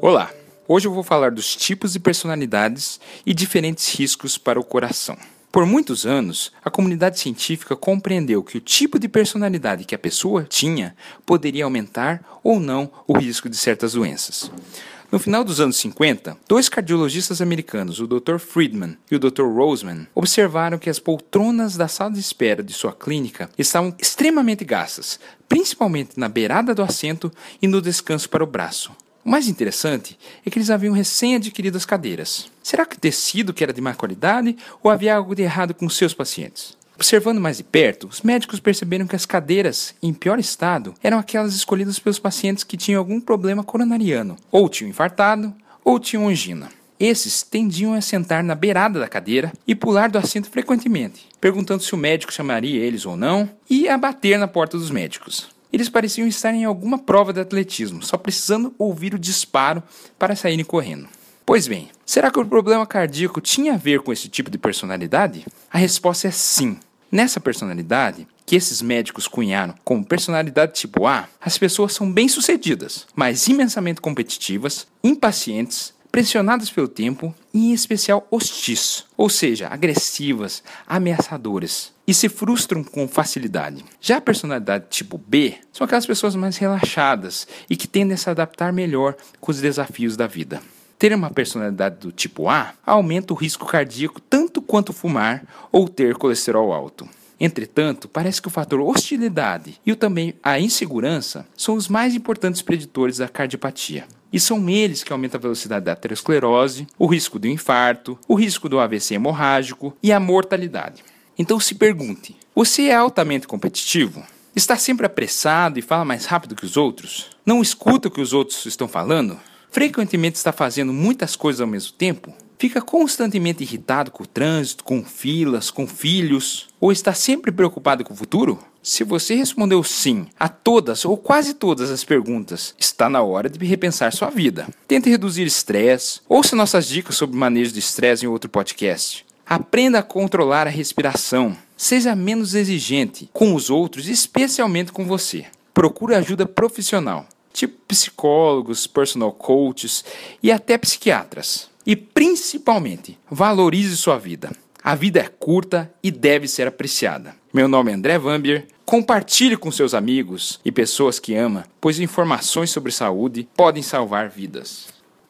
Olá! Hoje eu vou falar dos tipos de personalidades e diferentes riscos para o coração. Por muitos anos, a comunidade científica compreendeu que o tipo de personalidade que a pessoa tinha poderia aumentar ou não o risco de certas doenças. No final dos anos 50, dois cardiologistas americanos, o Dr. Friedman e o Dr. Roseman, observaram que as poltronas da sala de espera de sua clínica estavam extremamente gastas, principalmente na beirada do assento e no descanso para o braço. O mais interessante é que eles haviam recém-adquirido as cadeiras. Será que o tecido que era de má qualidade ou havia algo de errado com seus pacientes? Observando mais de perto, os médicos perceberam que as cadeiras, em pior estado, eram aquelas escolhidas pelos pacientes que tinham algum problema coronariano, ou tinham infartado, ou tinham angina. Esses tendiam a sentar na beirada da cadeira e pular do assento frequentemente, perguntando se o médico chamaria eles ou não, e a bater na porta dos médicos. Eles pareciam estar em alguma prova de atletismo, só precisando ouvir o disparo para saírem correndo. Pois bem, será que o problema cardíaco tinha a ver com esse tipo de personalidade? A resposta é sim. Nessa personalidade, que esses médicos cunharam como personalidade tipo A, as pessoas são bem-sucedidas, mas imensamente competitivas, impacientes, pressionadas pelo tempo e, em especial, hostis, ou seja, agressivas, ameaçadoras e se frustram com facilidade. Já a personalidade tipo B são aquelas pessoas mais relaxadas e que tendem a se adaptar melhor com os desafios da vida. Ter uma personalidade do tipo A aumenta o risco cardíaco tanto quanto fumar ou ter colesterol alto. Entretanto, parece que o fator hostilidade e também a insegurança são os mais importantes preditores da cardiopatia. E são eles que aumentam a velocidade da aterosclerose, o risco do infarto, o risco do AVC hemorrágico e a mortalidade. Então se pergunte: você é altamente competitivo? Está sempre apressado e fala mais rápido que os outros? Não escuta o que os outros estão falando? Frequentemente está fazendo muitas coisas ao mesmo tempo? Fica constantemente irritado com o trânsito, com filas, com filhos? Ou está sempre preocupado com o futuro? Se você respondeu sim a todas ou quase todas as perguntas, está na hora de repensar sua vida. Tente reduzir estresse, ouça nossas dicas sobre manejo de estresse em outro podcast. Aprenda a controlar a respiração. Seja menos exigente com os outros, especialmente com você. Procure ajuda profissional, tipo psicólogos, personal coaches e até psiquiatras. E principalmente, valorize sua vida. A vida é curta e deve ser apreciada. Meu nome é André Vambier. Compartilhe com seus amigos e pessoas que ama, pois informações sobre saúde podem salvar vidas.